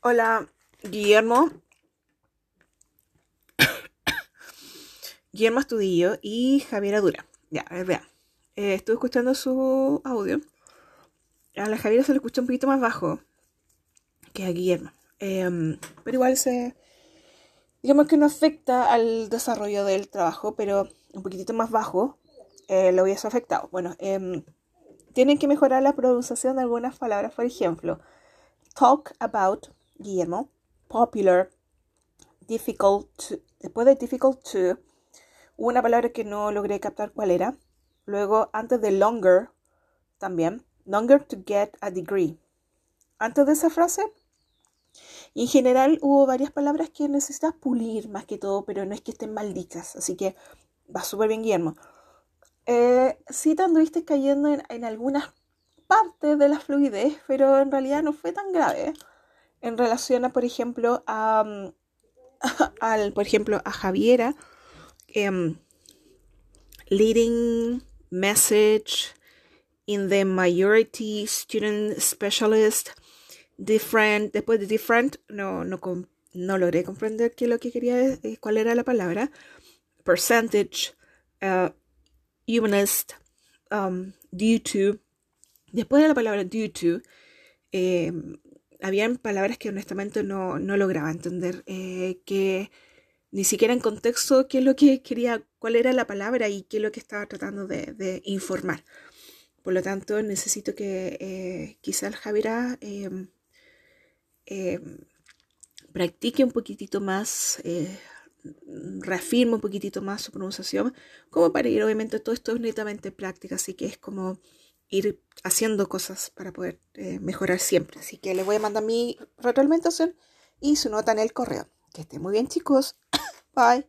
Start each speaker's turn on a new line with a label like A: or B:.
A: Hola, Guillermo. Guillermo Estudillo y Javiera Dura. Ya, a ver, vean. Eh, estuve escuchando su audio. A la Javiera se le escucha un poquito más bajo que a Guillermo. Em, pero igual se. Digamos que no afecta al desarrollo del trabajo, pero un poquitito más bajo eh, lo hubiese afectado. Bueno, em, tienen que mejorar la pronunciación de algunas palabras, por ejemplo, talk about, Guillermo, popular, difficult, después de difficult to, una palabra que no logré captar cuál era. Luego, antes de longer, también, longer to get a degree. Antes de esa frase, en general hubo varias palabras que necesitas pulir más que todo, pero no es que estén malditas, así que va súper bien, Guillermo. Eh, sí te anduviste cayendo en, algunas partes de la fluidez, pero en realidad no fue tan grave. En relación a, por ejemplo, a, mm, al, por ejemplo, a Javiera, em, leading message in the majority student specialist, different, después de different, no, no, no logré comprender qué lo que quería, eh, cuál era la palabra, percentage, uh, humanist, um, due to, después de la palabra due to, eh, habían palabras que honestamente no, no lograba entender, eh, que ni siquiera en contexto qué es lo que quería, cuál era la palabra y qué es lo que estaba tratando de, informar. Por lo tanto, necesito que eh, quizás Javiera em, em, practique un poquitito más eh, reafirma un poquitito más su pronunciación, como para ir, obviamente todo esto es netamente práctica, así que es como ir haciendo cosas para poder eh, mejorar siempre. Así que les voy a mandar mi retroalimentación y su nota en el correo. Que estén muy bien chicos. Bye.